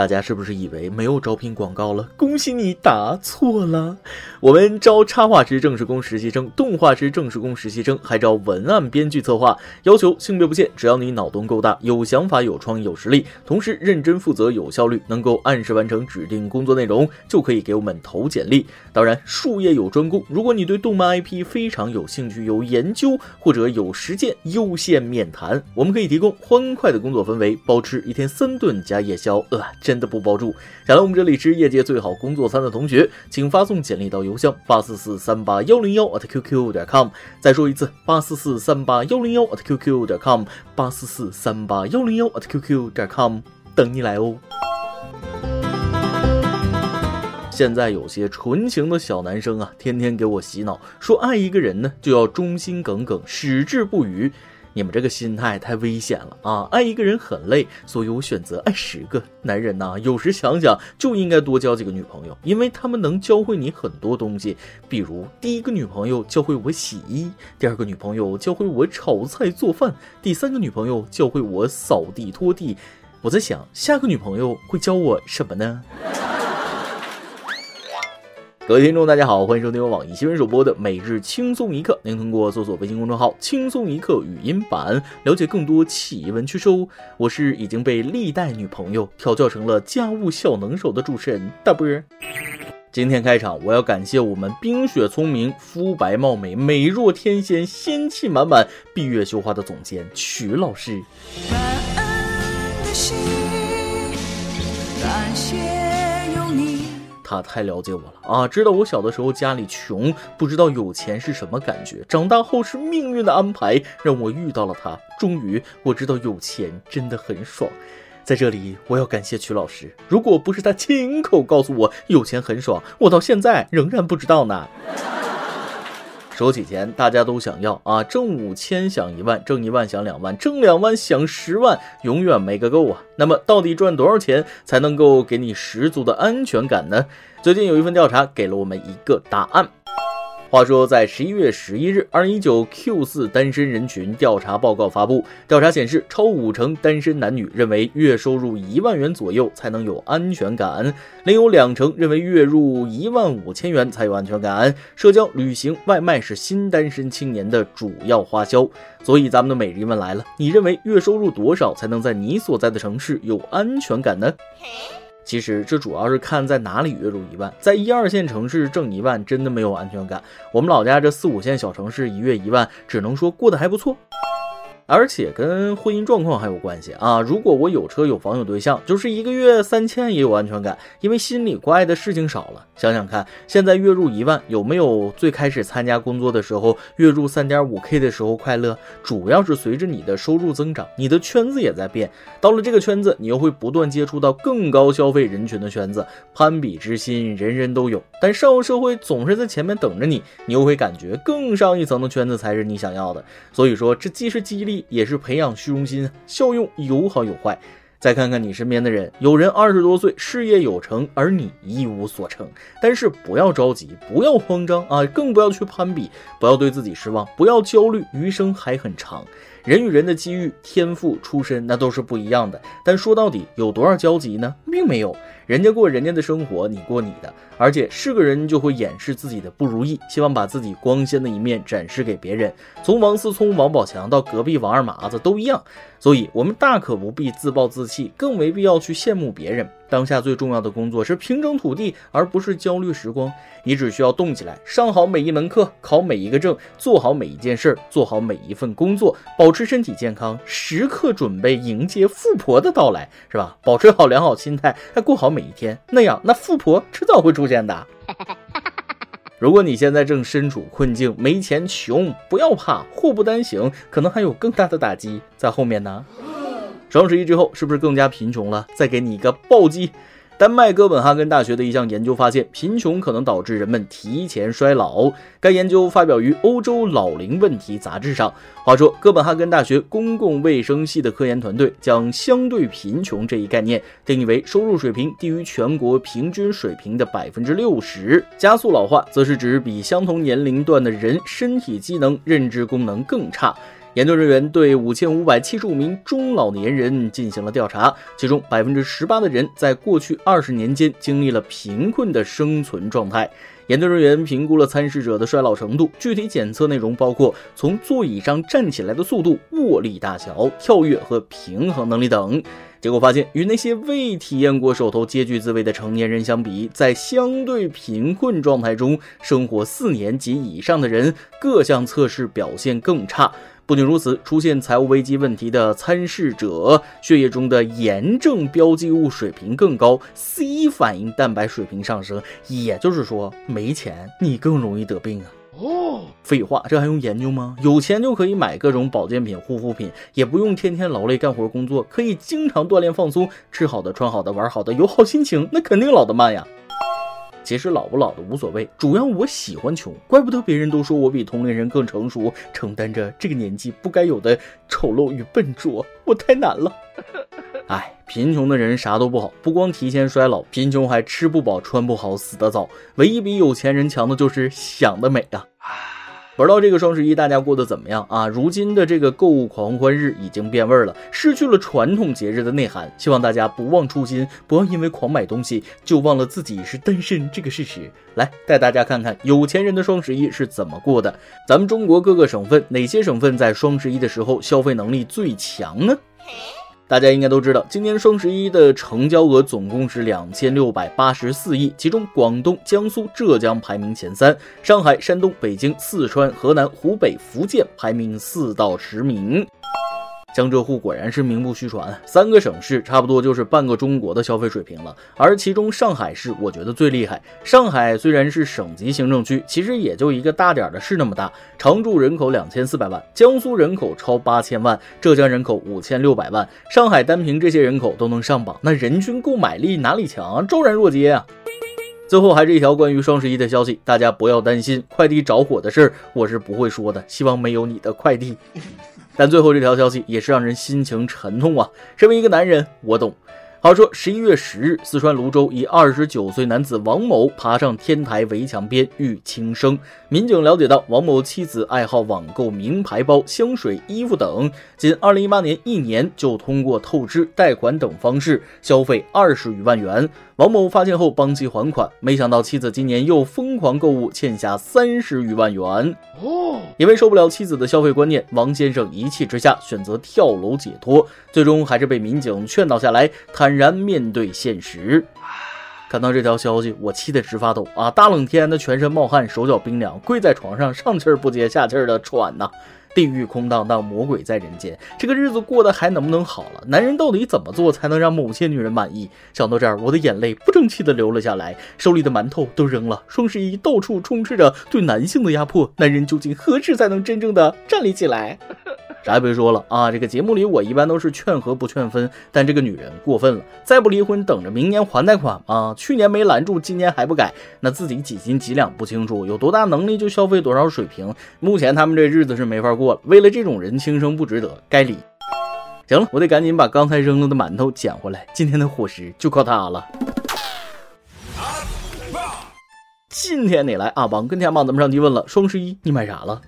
大家是不是以为没有招聘广告了？恭喜你答错了。我们招插画师、正式工实习生、动画师、正式工实习生，还招文案编剧、策划，要求性别不限，只要你脑洞够大、有想法、有创意、有实力，同时认真负责、有效率，能够按时完成指定工作内容，就可以给我们投简历。当然，术业有专攻，如果你对动漫 IP 非常有兴趣、有研究或者有实践，优先面谈。我们可以提供欢快的工作氛围，包吃一天三顿加夜宵。呃。真的不包住。想来我们这里吃业界最好工作餐的同学，请发送简历到邮箱八四四三八幺零幺 at qq 点 com。再说一次，八四四三八幺零幺 at qq 点 com，八四四三八幺零幺 at qq 点 com，等你来哦。现在有些纯情的小男生啊，天天给我洗脑，说爱一个人呢就要忠心耿耿，矢志不渝。你们这个心态太危险了啊！爱一个人很累，所以我选择爱十个男人呐。有时想想就应该多交几个女朋友，因为他们能教会你很多东西。比如第一个女朋友教会我洗衣，第二个女朋友教会我炒菜做饭，第三个女朋友教会我扫地拖地。我在想，下个女朋友会教我什么呢？各位听众，大家好，欢迎收听由网易新闻首播的《每日轻松一刻》。您通过搜索微信公众号“轻松一刻”语音版了解更多奇闻趣事哦。我是已经被历代女朋友调教成了家务小能手的主持人大波。今天开场，我要感谢我们冰雪聪明、肤白貌美、美若天仙、仙气满满、闭月羞花的总监曲老师。感恩的心，感谢。他太了解我了啊！知道我小的时候家里穷，不知道有钱是什么感觉。长大后是命运的安排，让我遇到了他。终于我知道有钱真的很爽。在这里，我要感谢曲老师。如果不是他亲口告诉我有钱很爽，我到现在仍然不知道呢。说起钱，大家都想要啊！挣五千想一万，挣一万想两万，挣两万想十万，永远没个够啊！那么，到底赚多少钱才能够给你十足的安全感呢？最近有一份调查给了我们一个答案。话说，在十一月十一日，二零一九 Q 四单身人群调查报告发布。调查显示，超五成单身男女认为月收入一万元左右才能有安全感，另有两成认为月入一万五千元才有安全感。社交、旅行、外卖是新单身青年的主要花销。所以，咱们的每日一问来了：你认为月收入多少才能在你所在的城市有安全感呢？其实这主要是看在哪里月入一万，在一二线城市挣一万真的没有安全感。我们老家这四五线小城市一月一万，只能说过得还不错。而且跟婚姻状况还有关系啊！如果我有车有房有对象，就是一个月三千也有安全感，因为心里怪的事情少了。想想看，现在月入一万，有没有最开始参加工作的时候月入三点五 K 的时候快乐？主要是随着你的收入增长，你的圈子也在变，到了这个圈子，你又会不断接触到更高消费人群的圈子，攀比之心人人都有，但上社会总是在前面等着你，你又会感觉更上一层的圈子才是你想要的。所以说，这既是激励。也是培养虚荣心，效用有好有坏。再看看你身边的人，有人二十多岁事业有成，而你一无所成。但是不要着急，不要慌张啊，更不要去攀比，不要对自己失望，不要焦虑，余生还很长。人与人的机遇、天赋、出身，那都是不一样的。但说到底，有多少交集呢？并没有。人家过人家的生活，你过你的。而且是个人就会掩饰自己的不如意，希望把自己光鲜的一面展示给别人。从王思聪、王宝强到隔壁王二麻子都一样。所以，我们大可不必自暴自弃，更没必要去羡慕别人。当下最重要的工作是平整土地，而不是焦虑时光。你只需要动起来，上好每一门课，考每一个证，做好每一件事，做好每一份工作，保持身体健康，时刻准备迎接富婆的到来，是吧？保持好良好心态，还过好每一天，那样那富婆迟早会出现的。如果你现在正身处困境，没钱穷，不要怕，祸不单行，可能还有更大的打击在后面呢。双十一之后是不是更加贫穷了？再给你一个暴击。丹麦哥本哈根大学的一项研究发现，贫穷可能导致人们提前衰老。该研究发表于《欧洲老龄问题杂志》上。话说，哥本哈根大学公共卫生系的科研团队将相对贫穷这一概念定义为收入水平低于全国平均水平的百分之六十。加速老化，则是指比相同年龄段的人身体机能、认知功能更差。研究人员对五千五百七十五名中老年人进行了调查，其中百分之十八的人在过去二十年间经历了贫困的生存状态。研究人员评估了参试者的衰老程度，具体检测内容包括从座椅上站起来的速度、握力大小、跳跃和平衡能力等。结果发现，与那些未体验过手头拮据滋味的成年人相比，在相对贫困状态中生活四年及以上的人，各项测试表现更差。不仅如此，出现财务危机问题的参试者血液中的炎症标记物水平更高，C 反应蛋白水平上升。也就是说，没钱你更容易得病啊！哦，废话，这还用研究吗？有钱就可以买各种保健品、护肤品，也不用天天劳累干活工作，可以经常锻炼放松，吃好的、穿好的、玩好的，有好心情，那肯定老得慢呀。其实老不老的无所谓，主要我喜欢穷，怪不得别人都说我比同龄人更成熟，承担着这个年纪不该有的丑陋与笨拙，我太难了。哎，贫穷的人啥都不好，不光提前衰老，贫穷还吃不饱穿不好，死得早。唯一比有钱人强的就是想得美啊。不知道这个双十一大家过得怎么样啊？如今的这个购物狂欢日已经变味了，失去了传统节日的内涵。希望大家不忘初心，不要因为狂买东西就忘了自己是单身这个事实。来带大家看看有钱人的双十一是怎么过的。咱们中国各个省份，哪些省份在双十一的时候消费能力最强呢？大家应该都知道，今年双十一的成交额总共是两千六百八十四亿，其中广东、江苏、浙江排名前三，上海、山东、北京、四川、河南、湖北、福建排名四到十名。江浙沪果然是名不虚传，三个省市差不多就是半个中国的消费水平了。而其中上海市我觉得最厉害。上海虽然是省级行政区，其实也就一个大点儿的市那么大，常住人口两千四百万，江苏人口超八千万，浙江人口五千六百万。上海单凭这些人口都能上榜，那人均购买力哪里强？昭然若揭啊！最后还是一条关于双十一的消息，大家不要担心快递着火的事儿，我是不会说的，希望没有你的快递。但最后这条消息也是让人心情沉痛啊！身为一个男人，我懂。话说十一月十日，四川泸州一二十九岁男子王某爬上天台围墙边欲轻生。民警了解到，王某妻子爱好网购名牌包、香水、衣服等，仅二零一八年一年就通过透支、贷款等方式消费二十余万元。王某发现后帮其还款，没想到妻子今年又疯狂购物，欠下三十余万元。哦，因为受不了妻子的消费观念，王先生一气之下选择跳楼解脱，最终还是被民警劝导下来，坦然面对现实。看到这条消息，我气得直发抖啊！大冷天的，全身冒汗，手脚冰凉，跪在床上，上气儿不接下气儿的喘呐。地狱空荡荡，魔鬼在人间，这个日子过得还能不能好了？男人到底怎么做才能让某些女人满意？想到这儿，我的眼泪不争气的流了下来，手里的馒头都扔了。双十一到处充斥着对男性的压迫，男人究竟何时才能真正的站立起来？啥也别说了啊！这个节目里我一般都是劝和不劝分，但这个女人过分了，再不离婚，等着明年还贷款吗？去年没拦住，今年还不改，那自己几斤几两不清楚，有多大能力就消费多少水平。目前他们这日子是没法过了，为了这种人轻生不值得，该离。行了，我得赶紧把刚才扔了的馒头捡回来，今天的伙食就靠它了。今天你来阿邦跟天帮咱们上提问了，双十一你买啥了？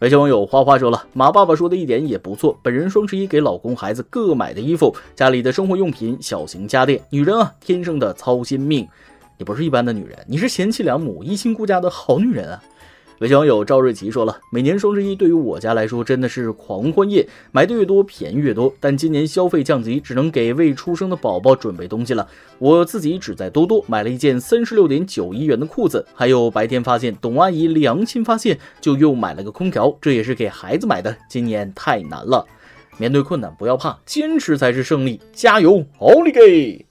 有些网友花花说了，马爸爸说的一点也不错。本人双十一给老公孩子各买的衣服，家里的生活用品、小型家电。女人啊，天生的操心命，你不是一般的女人，你是贤妻良母、一心顾家的好女人啊。微信网友赵瑞奇说了，每年双十一对于我家来说真的是狂欢夜，买的越多便宜越多。但今年消费降级，只能给未出生的宝宝准备东西了。我自己只在多多买了一件三十六点九一元的裤子，还有白天发现董阿姨良心发现，就又买了个空调，这也是给孩子买的。今年太难了，面对困难不要怕，坚持才是胜利，加油，奥利给！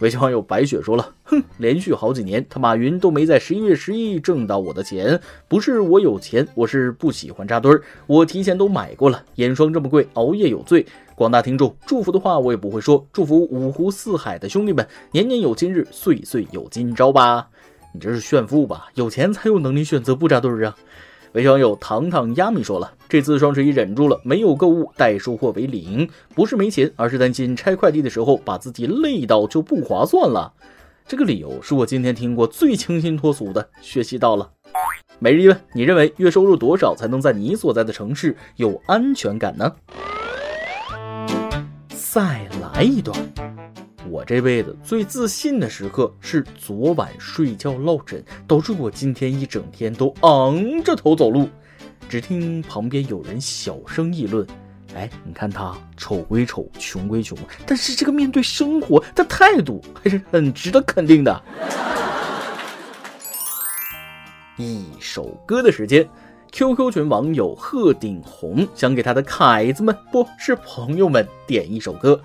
微信网友白雪说了：“哼，连续好几年，他马云都没在十一月十一挣到我的钱。不是我有钱，我是不喜欢扎堆儿。我提前都买过了。眼霜这么贵，熬夜有罪。广大听众，祝福的话我也不会说。祝福五湖四海的兄弟们，年年有今日，岁岁有今朝吧。你这是炫富吧？有钱才有能力选择不扎堆儿啊。”微信网友糖糖丫米说了：“这次双十一忍住了，没有购物，待收货为零。不是没钱，而是担心拆快递的时候把自己累到就不划算了。这个理由是我今天听过最清新脱俗的，学习到了。每日一问：你认为月收入多少才能在你所在的城市有安全感呢？再来一段。”我这辈子最自信的时刻是昨晚睡觉落枕，导致我今天一整天都昂着头走路。只听旁边有人小声议论：“哎，你看他丑归丑，穷归穷，但是这个面对生活的态度还是很值得肯定的。”一首歌的时间，QQ 群网友鹤顶红想给他的凯子们，不是朋友们点一首歌。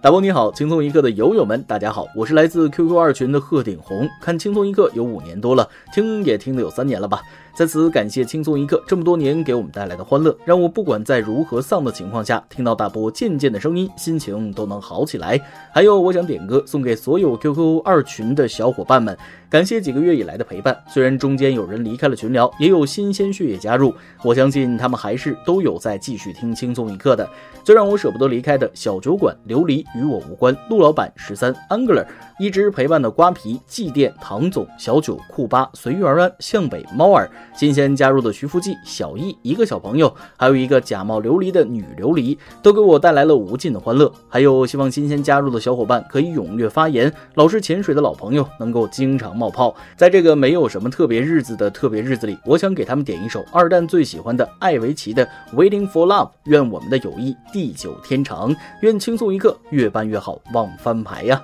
大波你好，轻松一刻的友友们，大家好，我是来自 QQ 二群的鹤顶红，看轻松一刻有五年多了，听也听了有三年了吧。在此感谢轻松一刻这么多年给我们带来的欢乐，让我不管在如何丧的情况下，听到大波渐渐的声音，心情都能好起来。还有，我想点歌送给所有 QQ 二群的小伙伴们，感谢几个月以来的陪伴。虽然中间有人离开了群聊，也有新鲜血液加入，我相信他们还是都有在继续听轻松一刻的。最让我舍不得离开的小酒馆、琉璃与我无关、陆老板、十三、Angler，一直陪伴的瓜皮、祭奠、唐总、小九、库巴、随遇而安、向北、猫儿。新鲜加入的徐福记、小易，一个小朋友，还有一个假冒琉璃的女琉璃，都给我带来了无尽的欢乐。还有希望新鲜加入的小伙伴可以踊跃发言，老是潜水的老朋友能够经常冒泡。在这个没有什么特别日子的特别日子里，我想给他们点一首二蛋最喜欢的艾维奇的《Waiting for Love》，愿我们的友谊地久天长，愿轻松一刻越办越好，忘翻牌呀！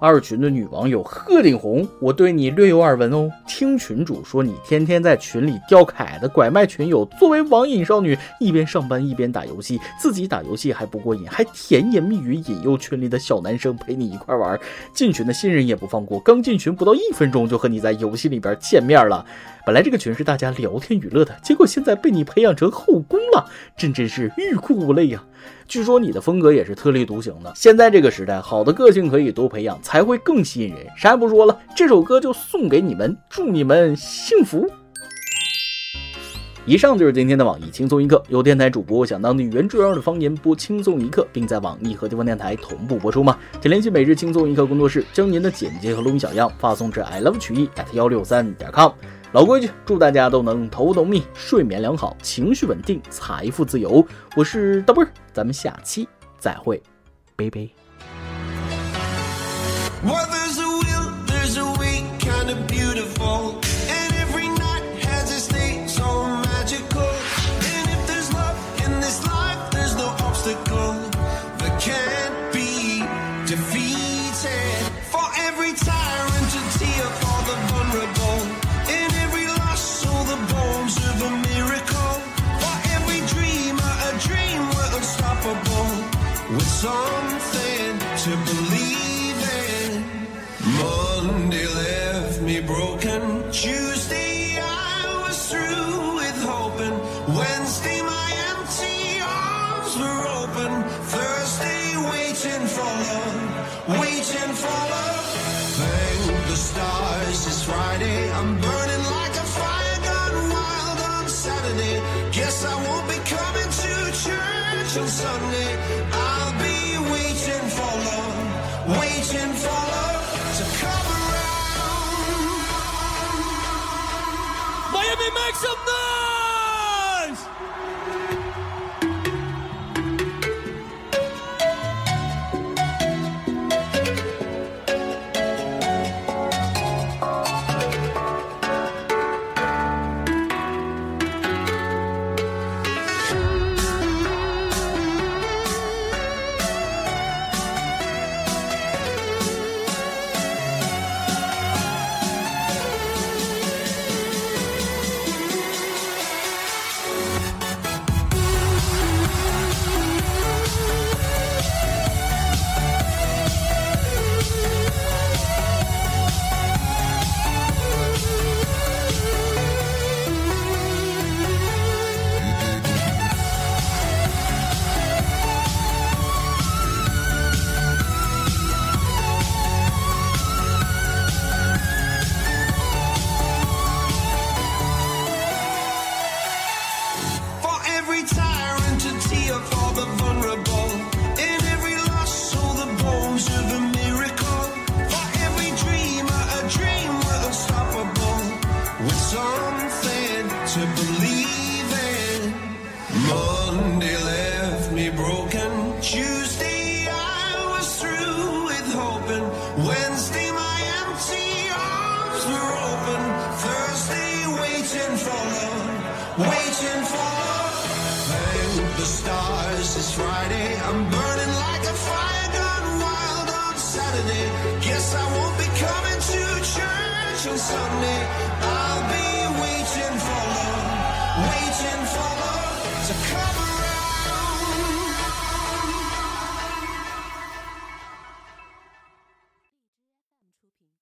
二群的女网友鹤顶红，我对你略有耳闻哦。听群主说你天天在群里钓凯的，拐卖群友。作为网瘾少女，一边上班一边打游戏，自己打游戏还不过瘾，还甜言蜜语引诱群里的小男生陪你一块玩。进群的新人也不放过，刚进群不到一分钟就和你在游戏里边见面了。本来这个群是大家聊天娱乐的，结果现在被你培养成后宫了，真真是欲哭无泪呀！据说你的风格也是特立独行的。现在这个时代，好的个性可以多培养，才会更吸引人。啥也不说了，这首歌就送给你们，祝你们幸福。以上就是今天的网易轻松一刻，有电台主播想当地原汁原味的方言播轻松一刻，并在网易和地方电台同步播出吗？请联系每日轻松一刻工作室，将您的简介和录音小样发送至 i love 曲艺 at 幺六三点 com。老规矩，祝大家都能头脑密、睡眠良好、情绪稳定、财富自由。我是大波儿，咱们下期再会，拜拜。song. Miami, make some! waiting for. Thank the stars, it's Friday. I'm burning like a fire gone wild on Saturday. Guess I won't be coming to church on Sunday.